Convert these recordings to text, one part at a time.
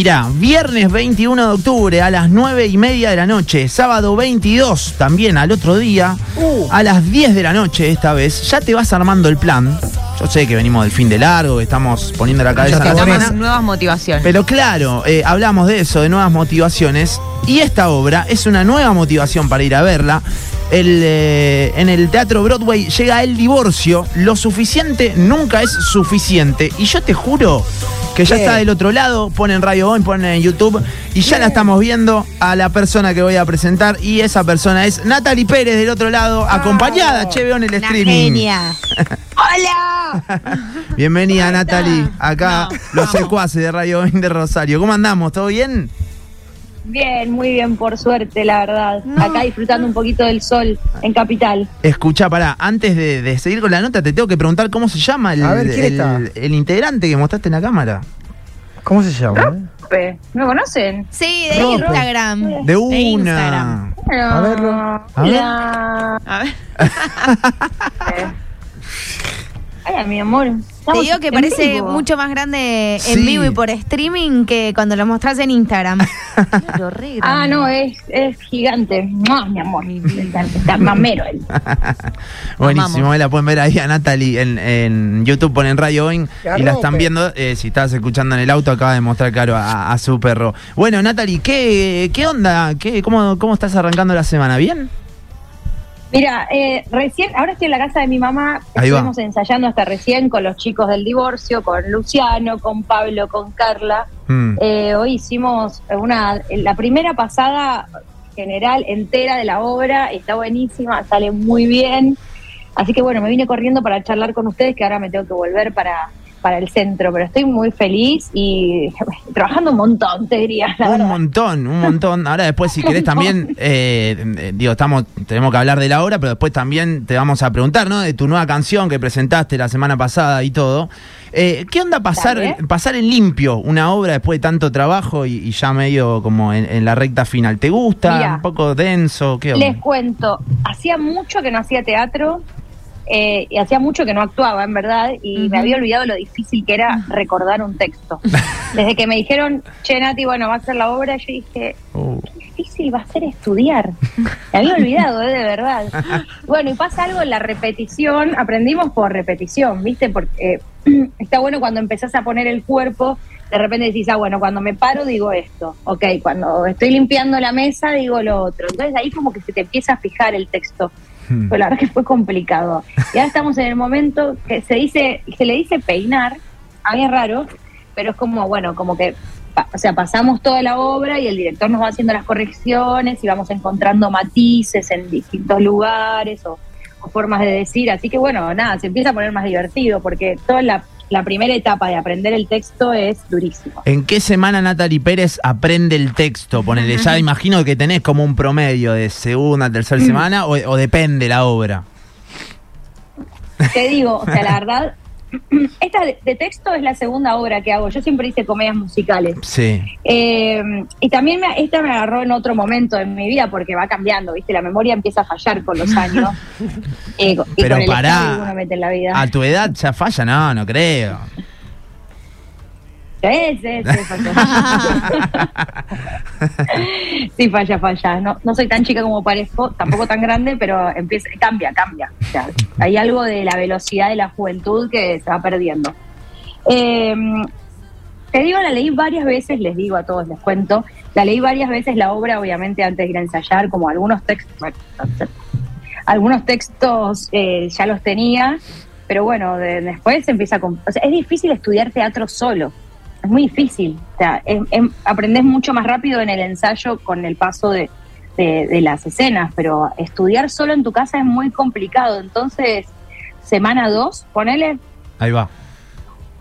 Mirá, viernes 21 de octubre a las 9 y media de la noche, sábado 22 también al otro día, a las 10 de la noche esta vez, ya te vas armando el plan. Yo sé que venimos del fin de largo, que estamos poniendo la cabeza en la nuevas motivaciones. Pero claro, eh, hablamos de eso, de nuevas motivaciones. Y esta obra es una nueva motivación para ir a verla. El, eh, en el Teatro Broadway llega el divorcio. Lo suficiente nunca es suficiente. Y yo te juro que ya está del otro lado. Ponen Radio Boy, ponen en YouTube. Y ya la estamos viendo a la persona que voy a presentar. Y esa persona es Natalie Pérez del otro lado, acompañada, che, en el streaming. genia. ¡Hola! Bienvenida, Natalie. Acá No, los secuaces de Radio Boy de Rosario. ¿Cómo andamos? ¿Todo bien? Bien, muy bien, por suerte, la verdad. Acá disfrutando un poquito del sol en Capital. Escucha, pará, antes de, de seguir con la nota, te tengo que preguntar cómo se llama el, A ver, ¿quién el- integrante que mostraste en la cámara. ¿Cómo se llama? eh? Rope, ¿Me conocen? Sí, de No, Instagram. De Instagram. una. A verlo. A ver. Hola. A ver. Ay, mi amor. Te digo que parece vivo. mucho más grande en Sí. vivo y por streaming que cuando lo mostrás en Instagram. Claro, re Ah, no, es, es gigante. ¡Mua, mi amor. Está, está mamero él. Buenísimo, la pueden ver ahí a Natalie en, en YouTube, ponen Radio Boeing ¡Que y la están viendo. eh, si estás escuchando en el auto, acaba de mostrar claro a, a su perro. Bueno, Natalie, ¿qué, qué onda? ¿Qué, cómo, ¿Cómo estás arrancando la semana? ¿Bien? Mira, eh, recién, ahora estoy en la casa de mi mamá. Ahí va. Estuvimos ensayando hasta recién con los chicos del divorcio, con Luciano, con Pablo, con Carla. Mm. Eh, hoy hicimos una, la primera pasada general entera de la obra, está buenísima, sale muy bien. Así que bueno, me vine corriendo para charlar con ustedes, que ahora me tengo que volver para, para el centro, pero estoy muy feliz y trabajando un montón, te diría, la un verdad. montón, un montón. Ahora después, si querés también, eh, eh, digo, estamos, tenemos que hablar de la obra, pero después también te vamos a preguntar, ¿no? De tu nueva canción que presentaste la semana pasada y todo. Eh, ¿Qué onda pasar, Dale. pasar en limpio una obra después de tanto trabajo y, y ya medio como en, en la recta final? ¿Te gusta? ¿Un poco denso? ¿Qué onda? Les cuento, hacía mucho que no hacía teatro eh, y hacía mucho que no actuaba, en verdad, y me había olvidado lo difícil que era recordar un texto. Desde que me dijeron, che, Nati, bueno, va a ser la obra, yo dije, Uh, qué difícil va a ser estudiar. Me había olvidado, eh, de verdad. Bueno, y pasa algo en la repetición, aprendimos por repetición, ¿viste? Porque eh, está bueno cuando empezás a poner el cuerpo, de repente decís, ah, bueno, cuando me paro digo esto, ok, cuando estoy limpiando la mesa digo lo otro. Entonces ahí como que se te empieza a fijar el texto. La verdad que fue complicado. Y ahora estamos en el momento que se dice, se le dice peinar, a mí es raro, pero es como, bueno, como que, o sea, pasamos toda la obra y el director nos va haciendo las correcciones y vamos encontrando matices en distintos lugares o, o formas de decir. Así que bueno, nada, se empieza a poner más divertido porque toda la, la primera etapa de aprender el texto es durísimo. ¿En qué semana Natalie Pérez aprende el texto? Ponele, ya imagino que tenés como un promedio de segunda, Mm. tercera semana o, o depende la obra. Te digo, o sea, la verdad, esta de, de texto es la segunda obra que hago. Yo siempre hice comedias musicales. Sí. Eh, y también me- esta me agarró en otro momento de mi vida porque va cambiando, ¿viste? La memoria empieza a fallar con los años. Eh, co- y Pero con el pará. uno mete en la vida. A tu edad ya falla, no, no creo. Sí, sí, sí, falla. sí, falla, falla. No, no soy tan chica como parezco, tampoco tan grande, pero empieza, cambia, cambia. O sea, hay algo de la velocidad de la juventud que se va perdiendo. Eh, te digo, la leí varias veces, les digo a todos, les cuento. La leí varias veces la obra, obviamente, antes de ir a ensayar, como algunos textos. bueno, algunos textos eh, ya los tenía, pero bueno, de- después empieza a... O sea, es difícil estudiar teatro solo. Es muy difícil. O sea, em- em- aprendes mucho más rápido en el ensayo con el paso de, de- de las escenas, pero estudiar solo en tu casa es muy complicado. Entonces, semana dos, ponele, Ahí va.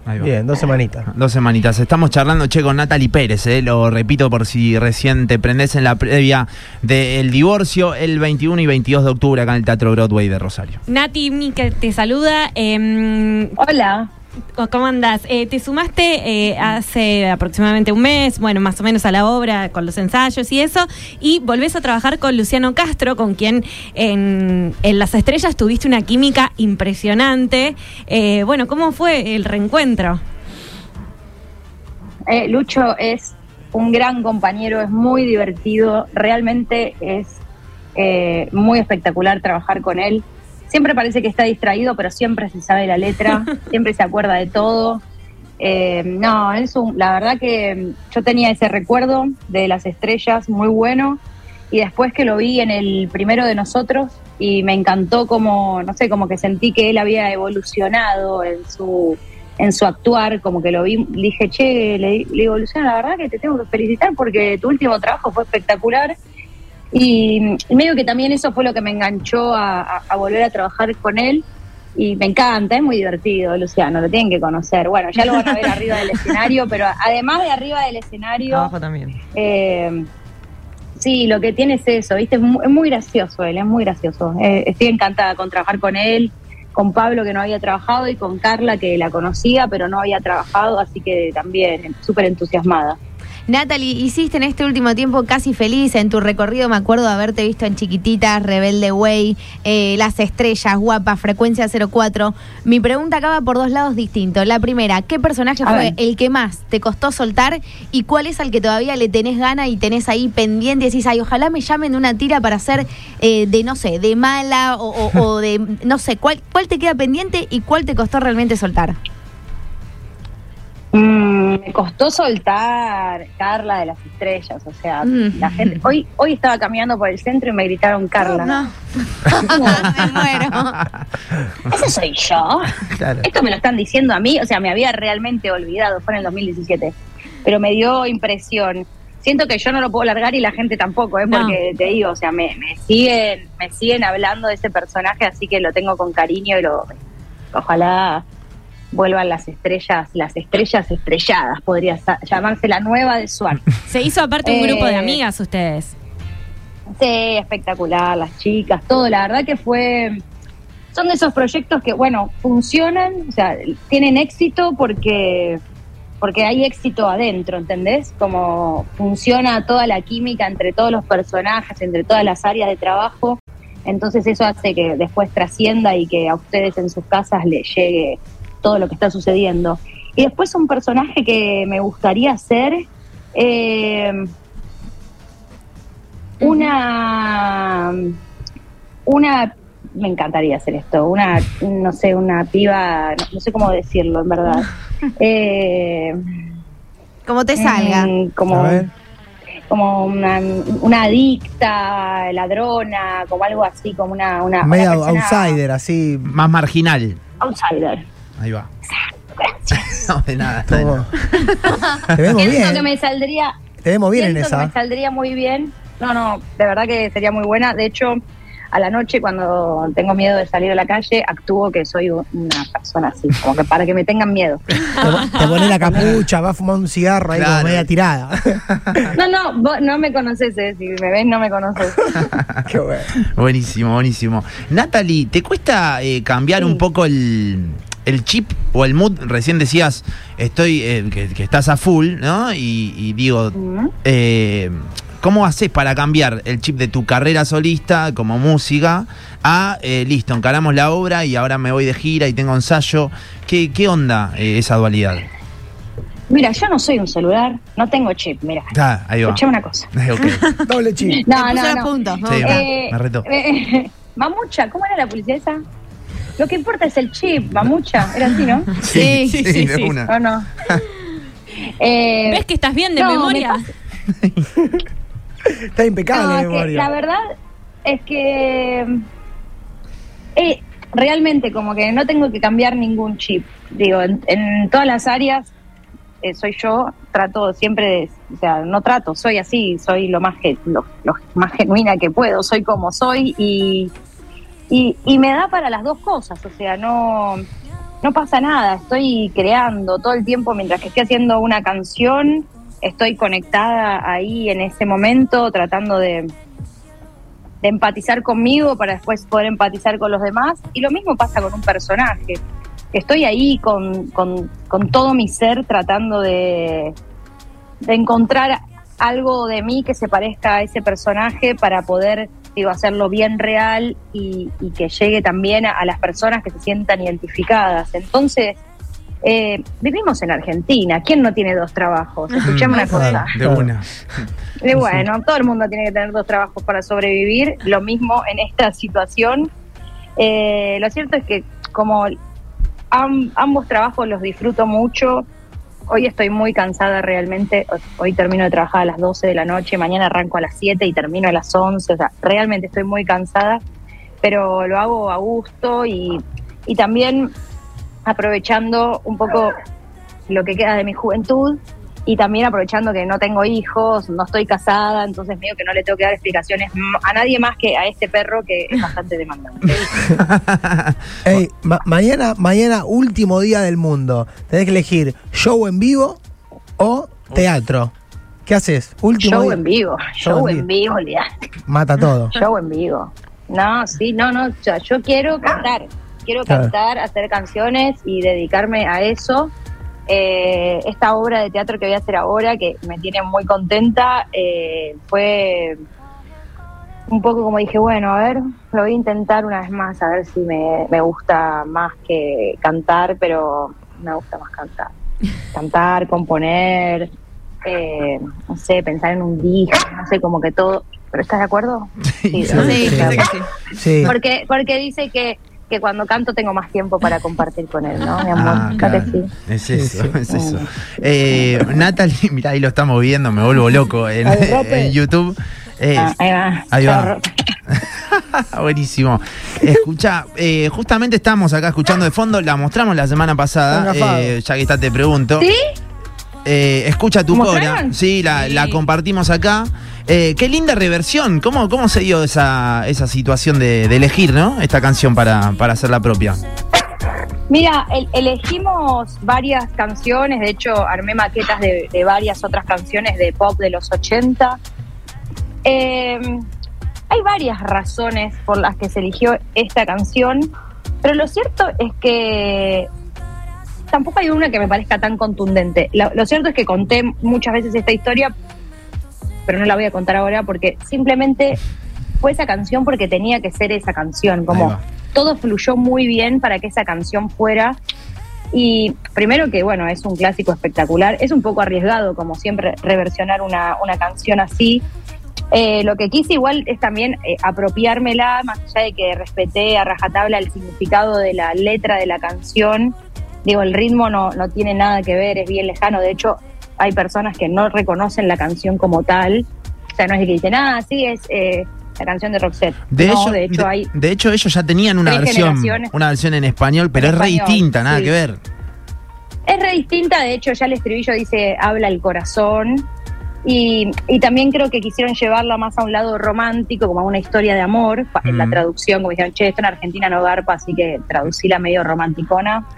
Ahí va. Bien, dos semanitas. Dos semanitas. Estamos charlando, che, con Natalie Pérez, eh, lo repito por si recién te prendés en la previa del divorcio el 21 y 22 de octubre acá en el Teatro Broadway de Rosario. Nati, Mica te saluda. Eh, hola. ¿Cómo andás? Eh, te sumaste eh, hace aproximadamente un mes, bueno, más o menos a la obra, con los ensayos y eso, y volvés a trabajar con Luciano Castro, con quien en, en Las Estrellas tuviste una química impresionante. Eh, bueno, ¿cómo fue el reencuentro? Eh, Lucho es un gran compañero, es muy divertido, realmente es eh, muy espectacular trabajar con él. Siempre parece que está distraído, pero siempre se sabe la letra, siempre se acuerda de todo. Eh, no, es un, la verdad que yo tenía ese recuerdo de las estrellas muy bueno y después que lo vi en el primero de nosotros y me encantó como, no sé, como que sentí que él había evolucionado en su en su actuar, como que lo vi, dije, che, le, le digo, la verdad que te tengo que felicitar porque tu último trabajo fue espectacular y, y medio que también eso fue lo que me enganchó a, a- a volver a trabajar con él. Y me encanta, es muy divertido, Luciano, lo tienen que conocer. Bueno, ya lo van a ver arriba del escenario, pero además de arriba del escenario, Abajo también. eh, sí, lo que tiene es eso, ¿viste? Es muy, es muy gracioso él, es muy gracioso. Eh, estoy encantada con trabajar con él, con Pablo que no había trabajado y con Carla que la conocía pero no había trabajado, así que también súper entusiasmada. Natalie, hiciste en este último tiempo casi feliz en tu recorrido. Me acuerdo de haberte visto en Chiquititas, Rebelde Way, eh, Las Estrellas, Guapa, Frecuencia 04. Mi pregunta acaba por dos lados distintos. La primera, ¿qué personaje A fue ver. el que más te costó soltar? ¿Y cuál es al que todavía le tenés gana y tenés ahí pendiente? Y decís, ay, ojalá me llamen de una tira para ser eh, de, no sé, de mala o, o- o de, no sé, ¿cuál, ¿cuál te queda pendiente y cuál te costó realmente soltar? Mm, me costó soltar Carla de las estrellas, o sea, Mm. la gente. Hoy, hoy estaba caminando por el centro y me gritaron Carla. No. me muero. ¿Ese soy yo? Claro. Esto me lo están diciendo a mí, o sea, me había realmente olvidado, fue en el 2017, pero me dio impresión. Siento que yo no lo puedo largar y la gente tampoco, ¿eh? No. porque te digo, o sea, me, me siguen me siguen hablando de ese personaje, así que lo tengo con cariño y lo ojalá vuelvan las estrellas, las estrellas estrelladas, podría llamarse la nueva de Swan. Se hizo aparte un grupo de Eh, amigas ustedes. Sí, espectacular, las chicas, todo. La verdad que fue. Son de esos proyectos que, bueno, funcionan, o sea, tienen éxito porque porque hay éxito adentro, ¿entendés? Como funciona toda la química entre todos los personajes, entre todas las áreas de trabajo. Entonces eso hace que después trascienda y que a ustedes en sus casas les llegue todo lo que está sucediendo. Y después un personaje que me gustaría hacer, eh, una, una, me encantaría hacer esto, una, no sé, una piba, no, no sé cómo decirlo en verdad. Eh, Como te salga. mm, como, como una, una adicta, ladrona, como algo así, como una, una, una Medio persona outsider, así. Más marginal. outsider. Ahí va. No, de nada. está de nada. Te vemos Pienso que bien. me saldría, Te vemos bien en Siento que esa. me saldría muy bien. No, no, de verdad que sería muy buena. De hecho, a la noche cuando tengo miedo de salir a la calle, actúo que soy una persona así, como que para que me tengan miedo. Te, te pones la capucha, vas a fumar un cigarro ahí Claro. como media tirada. No, no, vos no me conoces, eh. si me ves no me conoces. Qué bueno. Buenísimo, buenísimo. Natalie, ¿te cuesta eh, cambiar un poco el, el chip o el mood? Recién decías, estoy eh, que, que estás a full, ¿no? Y, y digo, eh, ¿cómo haces para cambiar el chip de tu carrera solista como música a, eh, listo, encaramos la obra y ahora me voy de gira y tengo ensayo? ¿Qué, qué onda eh, esa dualidad? Mira, yo no soy un celular, no tengo chip, mira. Ah, ahí va. Escuchame una cosa. Eh. Doble chip. No, puso no, no. puntos. Sí, ok. me- me retó. eh, mamucha, ¿cómo era la publicidad esa? Lo que importa es el chip, mamucha. Era así, ¿no? Sí, sí, sí, de sí. una. ¿O no? Eh, ¿Ves que estás bien de no, me memoria? pasa- Está impecable No, que memoria. la verdad es que eh, realmente como que no tengo que cambiar ningún chip. Digo, en, en todas las áreas eh, soy yo, trato siempre de, o sea, no trato, soy así, soy lo más ge- lo, lo más genuina que puedo, soy como soy y, y, y me da para las dos cosas, o sea, no no pasa nada, estoy creando todo el tiempo mientras que estoy haciendo una canción, estoy conectada ahí en ese momento, tratando de, de empatizar conmigo para después poder empatizar con los demás. Y lo mismo pasa con un personaje. Estoy ahí con, con, con todo mi ser tratando de, de encontrar algo de mí que se parezca a ese personaje para poder digo, hacerlo bien real y, y que llegue también a, a las personas que se sientan identificadas. Entonces, eh, vivimos en Argentina. ¿Quién no tiene dos trabajos? Escuchame una cosa. De una. Y bueno, todo el mundo tiene que tener dos trabajos para sobrevivir. Lo mismo en esta situación. Eh, lo cierto es que como am- ambos trabajos los disfruto mucho, hoy estoy muy cansada realmente. Hoy termino de trabajar a las 12 de la noche, mañana arranco a las 7 y termino a las 11. O sea, realmente estoy muy cansada, pero lo hago a gusto y, y también aprovechando un poco lo que queda de mi juventud y también aprovechando que no tengo hijos, no estoy casada, entonces medio que no le tengo que dar explicaciones a nadie más que a este perro que es bastante demandante. Ey, ma- mañana, mañana, último día del mundo. Tenés que elegir show en vivo o teatro. ¿Qué haces? Último Show día. en vivo, Show show en en vivo, olvidate. Mata todo. Show en vivo. No, sí, no, no, o sea, yo quiero cantar, quiero Claro. cantar, hacer canciones y dedicarme a eso. Eh, esta obra de teatro que voy a hacer ahora, que me tiene muy contenta, eh, fue un poco como dije, bueno, a ver, lo voy a intentar una vez más, a ver si me, me gusta más que cantar, pero me gusta más cantar. Cantar, componer, eh, no sé, pensar en un disco, no sé, como que todo. ¿Pero estás de acuerdo? Sí, sí, sí. Sí. Porque, porque dice que, que cuando canto tengo más tiempo para compartir con él, ¿no, mi amor? Ah, ¿No que claro. sí? Es eso, sí. es eso. Eh, Natalie, mira, ahí lo estamos viendo, me vuelvo loco en, YouTube. Eh, Ah, ahí va. ahí va. Buenísimo. Escucha, eh, justamente estamos acá escuchando de fondo, la mostramos la semana pasada, eh, ya que está te pregunto. ¿Sí? Eh, escucha tu cora. Sí, la, Sí. la compartimos acá. Eh, qué linda reversión. ¿Cómo, cómo se dio esa, esa situación de, de elegir, ¿no? Esta canción para, para hacer la propia. Mira, el- elegimos varias canciones, de hecho armé maquetas de, de varias otras canciones de pop de los 80. Eh, hay varias razones por las que se eligió esta canción, pero lo cierto es que tampoco hay una que me parezca tan contundente. Lo, lo cierto es que conté muchas veces esta historia, pero no la voy a contar ahora porque simplemente fue esa canción porque tenía que ser esa canción, como todo fluyó muy bien para que esa canción fuera. Y primero que, bueno, es un clásico espectacular. Es un poco arriesgado, como siempre, reversionar una, una canción así. Eh, lo que quise igual es también eh, apropiármela, más allá de que respeté a rajatabla el significado de la letra de la canción. Digo, el ritmo no, no tiene nada que ver, es bien lejano. De hecho, hay personas que no reconocen la canción como tal. O sea, no es de que dicen, ah, sí, es eh, la canción de Roxette. De, no, hecho, de hecho, hay de hecho, ellos ya tenían una versión, una versión en español, pero En es re español, distinta, nada sí. que ver. Es re distinta, de hecho ya el estribillo dice habla el corazón y, y también creo que quisieron llevarla más a un lado romántico, como a una historia de amor, en la traducción, como dijeron, che, esto en Argentina no garpa, así que traducíla medio romanticona.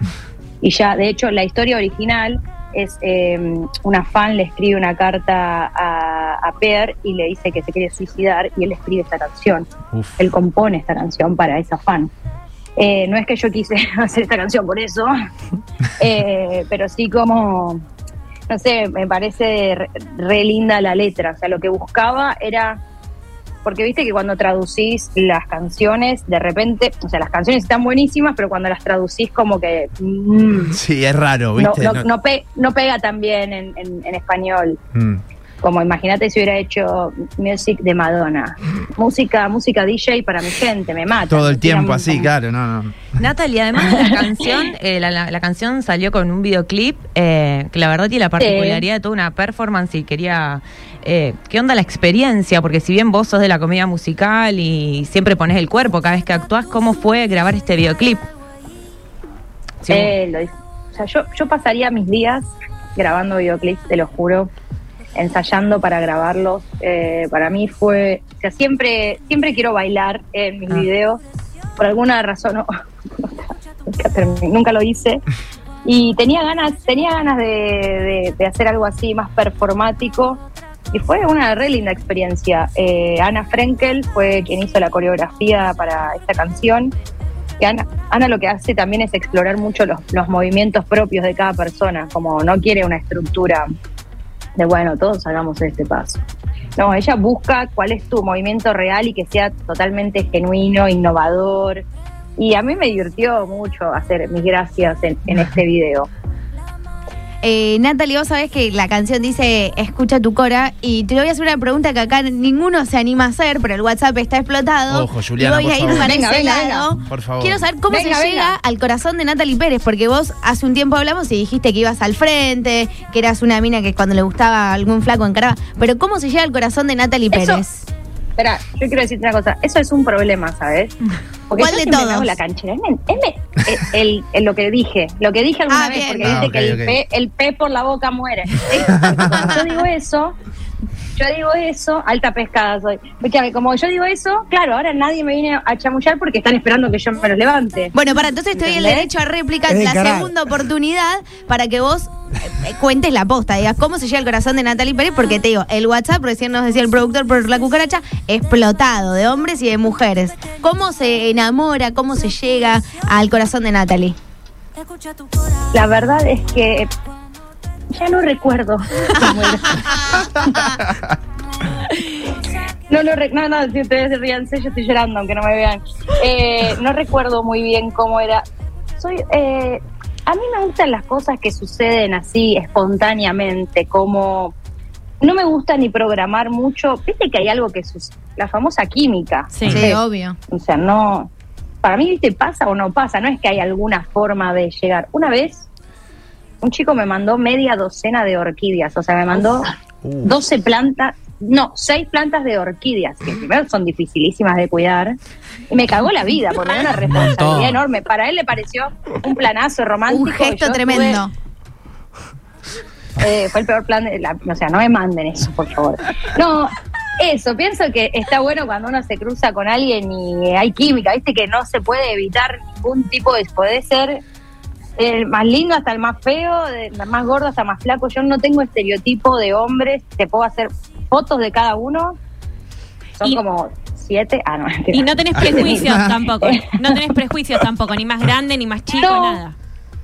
Y ya, de hecho, la historia original es eh, una fan le escribe una carta a, a Per y le dice que se quiere suicidar y él escribe esta canción Uf. él compone esta canción para esa fan. Eh, no es que yo quise hacer esta canción por eso, eh, pero sí como, no sé, me parece re, re linda la letra. O sea, lo que buscaba era, porque viste que cuando traducís las canciones, de repente, o sea, las canciones están buenísimas, pero cuando las traducís como que... mm, Sí, es raro, no, ¿viste? no, no pe- no pega tan bien en, en- en español. Mm. Como imagínate si hubiera hecho music de Madonna. Música, música DJ para mi gente, me mata. Todo el tiempo así, como- claro, no, no. Natalie, además de la canción, eh, la, la- la canción salió con un videoclip eh, que la verdad tiene la particularidad de toda una performance y quería... eh, ¿Qué onda la experiencia? Porque si bien vos sos de la comedia musical y siempre pones el cuerpo cada vez que actúas, ¿cómo fue grabar este videoclip? Sí, Eh, lo- o sea, yo, yo pasaría mis días grabando videoclips, te lo juro, ensayando para grabarlos. Eh, para mí fue, o sea, siempre, siempre quiero bailar en mis Ah. videos. Por alguna razón no- nunca, nunca lo hice. Y tenía ganas, tenía ganas de, de- de hacer algo así más performático. Y fue una re linda experiencia. Eh, Ana Frenkel fue quien hizo la coreografía para esta canción. Que Ana, Ana lo que hace también es explorar mucho los, los movimientos propios de cada persona, como no quiere una estructura de bueno, todos hagamos este paso. No, ella busca cuál es tu movimiento real y que sea totalmente genuino, innovador. Y a mí me divirtió mucho hacer mis gracias en, en este video. Eh, Natalie, vos sabés que la canción dice Escucha tu cora y te voy a hacer una pregunta que acá ninguno se anima a hacer, pero el WhatsApp está explotado. Ojo, Juliana, y voy por a ir favor. para Venga, ese venga, lado. venga. Por favor. Quiero saber cómo Venga, se venga. llega al corazón de Natalie Pérez, porque vos hace un tiempo hablamos y dijiste que ibas al frente, que eras una mina que cuando le gustaba algún flaco encaraba. Pero ¿cómo se llega al corazón de Natalie Eso- Pérez? Espera, yo quiero decirte una cosa. Eso es un problema, ¿sabes? Porque ¿Cuál yo de me todos? hago la canchera. Es, eh, el, el- lo que dije, lo que dije alguna Ah, vez, porque Ah, dice que el, ok. P, el P por la boca muere. Cuando yo digo eso, yo digo eso, alta pescada soy. Escúchame, como yo digo eso, claro, ahora nadie me viene a chamullar porque están esperando que yo me los levante. Bueno, para entonces te doy el derecho a réplica, Es de la segunda oportunidad para que vos eh, eh, cuentes la posta, digas cómo se llega al corazón de Natalie Pérez, porque te digo, el WhatsApp, recién nos decía el productor por la cucaracha, explotado de hombres y de mujeres. ¿Cómo se enamora, cómo se llega al corazón de Natalie? La verdad es que ya no recuerdo. cómo era. No, no, re- no, no, si ustedes ríanse, yo estoy llorando, aunque no me vean. Eh, no recuerdo muy bien cómo era. Soy, eh, a mí me gustan las cosas que suceden así espontáneamente, como no me gusta ni programar mucho. Viste que hay algo que sucede, la famosa química. Sí. Sí, obvio. O sea, no. Para mí, ¿viste? Pasa o no pasa. No es que hay alguna forma de llegar. Una vez, un chico me mandó media docena de orquídeas. O sea, me mandó Uh. 12 plantas. No, 6 plantas de orquídeas, que primero son dificilísimas de cuidar. Y me cagó la vida, porque me dio una responsabilidad montón. enorme. Para él le pareció un planazo romántico. Un gesto tremendo. eh, fue el peor plan de la, o sea, no me manden eso, por favor. No, eso, pienso que está bueno cuando uno se cruza con alguien y hay química, viste que no se puede evitar ningún tipo de, puede ser el más lindo hasta el más feo, del más gordo hasta el más flaco. Yo no tengo estereotipo de hombres, te puedo hacer fotos de cada uno. Son Y- como siete. Ah, no. Y no tenés prejuicios tampoco. No tenés prejuicios tampoco, ni más grande, ni más chico, No. nada.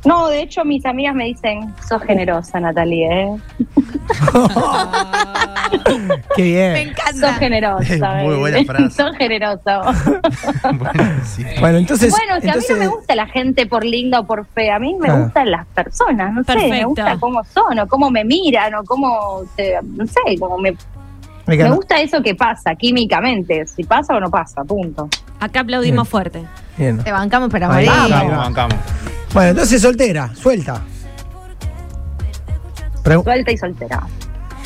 No, de hecho, mis amigas me dicen, sos generosa, Natalie, ¿eh? Qué bien. Me encanta. Sos generosa. Muy buena frase. Sos generosa. Bueno, sí. Bueno, entonces. bueno, si a mí no me gusta la gente por linda o por fea, a mí me Claro. gustan las personas, no sé, me gusta cómo son, o cómo me miran, o cómo, se- no sé, como me, me gusta eso que pasa químicamente, si pasa o no pasa, punto. Acá aplaudimos fuerte. Bien. Te bancamos, pero Ahí, morir. ahí Bancamos, va. bancamos. Bueno, entonces soltera, suelta. Pregu- Suelta y soltera.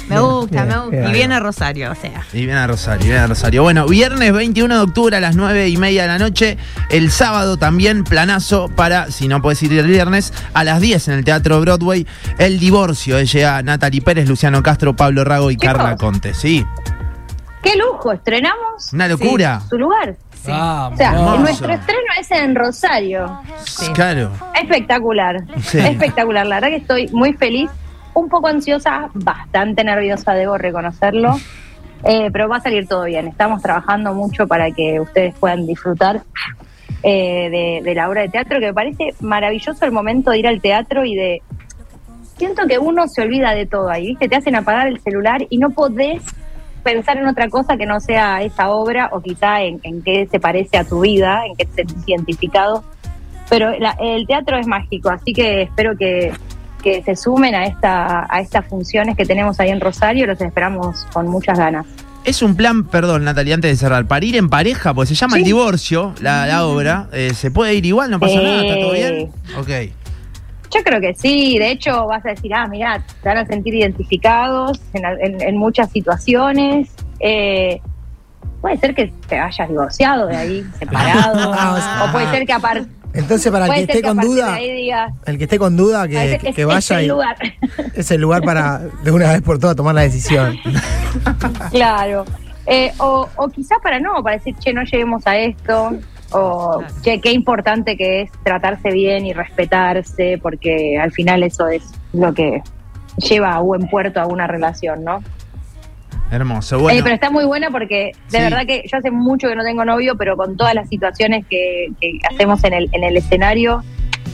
Me gusta, Bien, me gusta. bien. Y viene Rosario, o sea. Y viene a Rosario, viene a Rosario. Bueno, viernes 21 de octubre a las 9 y media de la noche. El sábado también planazo para, si no puedes ir el viernes, a las 10 en el Teatro Broadway. El divorcio. Eh, llega Natalie Pérez, Luciano Castro, Pablo Rago y Chicos. Carla Conte. Sí, ¡Qué lujo! ¿Estrenamos? una locura. Su lugar. Vamos. O sea, nuestro estreno es en Rosario. Claro. Espectacular. Sí. Espectacular. La verdad que estoy muy feliz. Un poco ansiosa, bastante nerviosa, debo reconocerlo. Eh, pero va a salir todo bien. Estamos trabajando mucho para que ustedes puedan disfrutar eh, de, de la obra de teatro, que me parece maravilloso el momento de ir al teatro y de... Siento que uno se olvida de todo ahí, ¿viste? Te hacen apagar el celular y no podés pensar en otra cosa que no sea esa obra o quizá en, en qué se parece a tu vida, en qué te sentís identificado. Pero la- el teatro es mágico, así que espero que, que se sumen a, esta, a estas funciones que tenemos ahí en Rosario, los esperamos con muchas ganas. Es un plan, perdón, Natalia, antes de cerrar, para ir en pareja, pues se llama El. Divorcio, la, la obra. Eh, ¿Se puede ir igual? ¿No pasa Sí. nada? ¿Está todo bien? Ok. Yo creo que sí, de hecho vas a decir, ah, mira, te van a sentir identificados en, en- en muchas situaciones. Eh, puede ser que te hayas divorciado de ahí, separado, Ah, o sea- o puede ser que aparte... Entonces, para el que esté que con duda, digas, el que esté con duda, que, "Ah, ese- que- es- es vaya el y lugar. es el lugar para de una vez por todas tomar la decisión. Claro. Eh, o, o quizá para no, para decir, che, no lleguemos a esto. O, che, qué importante que es tratarse bien y respetarse, porque al final eso es lo que lleva a buen puerto a una relación, ¿no? Hermoso. Bueno, Eh, pero está muy buena porque de Sí. verdad que yo hace mucho que no tengo novio, pero con todas las situaciones que, que hacemos en el, en el escenario,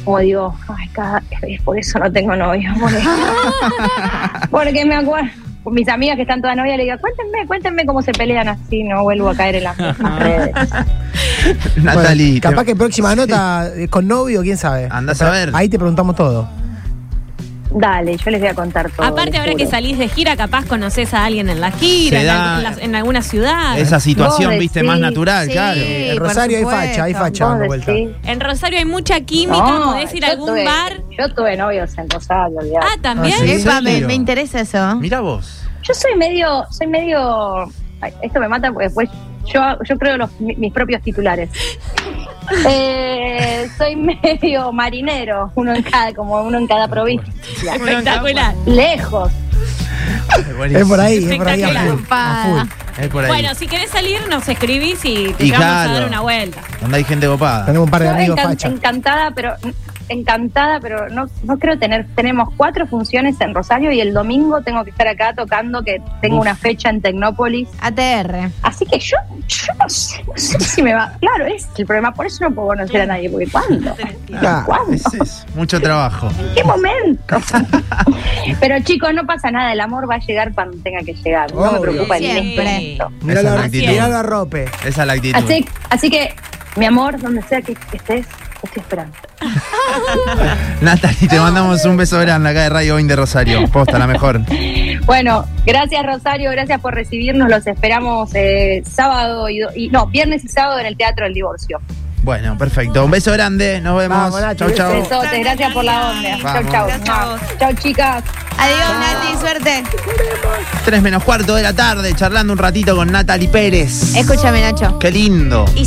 como digo, ay, cada, es por eso no tengo novio. Porque, porque me acuerdo, mis amigas que están todas novias, le digo, cuéntenme, cuéntenme cómo se pelean así, no vuelvo a caer en las mismas redes. Natalie. Bueno, capaz que próxima nota eh, con novio, quién sabe. Andás a ver. Ahí te preguntamos todo. Dale, yo les voy a contar todo. Aparte, ahora que salís de gira, capaz conoces a alguien en la gira, en, da- al- en la- en alguna ciudad. Esa situación, Vos viste, decís, más natural, sí. claro. En Rosario hay facha, hay facha dando vuelta. En Rosario hay mucha química, No, podés ir a yo algún tuve- bar. Yo tuve novios en Rosario, olvidate. Ah, también. Ah, sí. ¿En Epa, me, interesa eso. Mira vos. Yo soy medio, soy medio. ay, esto me mata porque después yo, yo creo los, mi- mis propios titulares. Eh, soy medio marinero, uno en cada, como uno en cada provincia. Espectacular. Lejos. Es por ahí, es por ahí a Espectacular. full, a full. Es por ahí. Bueno, si querés salir, nos escribís y te Y vamos claro. a dar una vuelta. Donde hay gente copada. Tenemos un par de Yo amigos encan- facha. encantada, pero encantada, pero no, no creo tener. Tenemos cuatro funciones en Rosario y el domingo tengo que estar acá tocando, que tengo Uf. una fecha en Tecnópolis. ATR. Así que yo, yo no, sé, no sé si me va. Claro, es el problema. Por eso no puedo conocer a nadie, porque ¿cuándo? Ah, ¿Cuándo? Es eso, mucho trabajo. ¿En qué momento? Pero chicos, no pasa nada. El amor va a llegar cuando tenga que llegar. No me preocupa el Siempre. momento. Miralo, Esa es la a- actitud. miralo a Rope. Esa es la actitud. Así, así que, mi amor, donde sea que estés, estoy esperando. Natalie, te mandamos un beso grande acá de Radio 20 Rosario. Posta, la mejor. Bueno, gracias Rosario, gracias por recibirnos. Los esperamos eh, sábado y, no, viernes y sábado en el Teatro del Divorcio. Bueno, perfecto. Un beso grande. Nos vemos. Chau, chau. Besotes, gracias por la onda. A vos. Chau, chicas. Adiós, Nati, suerte. 3 menos cuarto de la tarde, charlando un ratito con Natalie Pérez. Escúchame, Nacho. Qué lindo. Y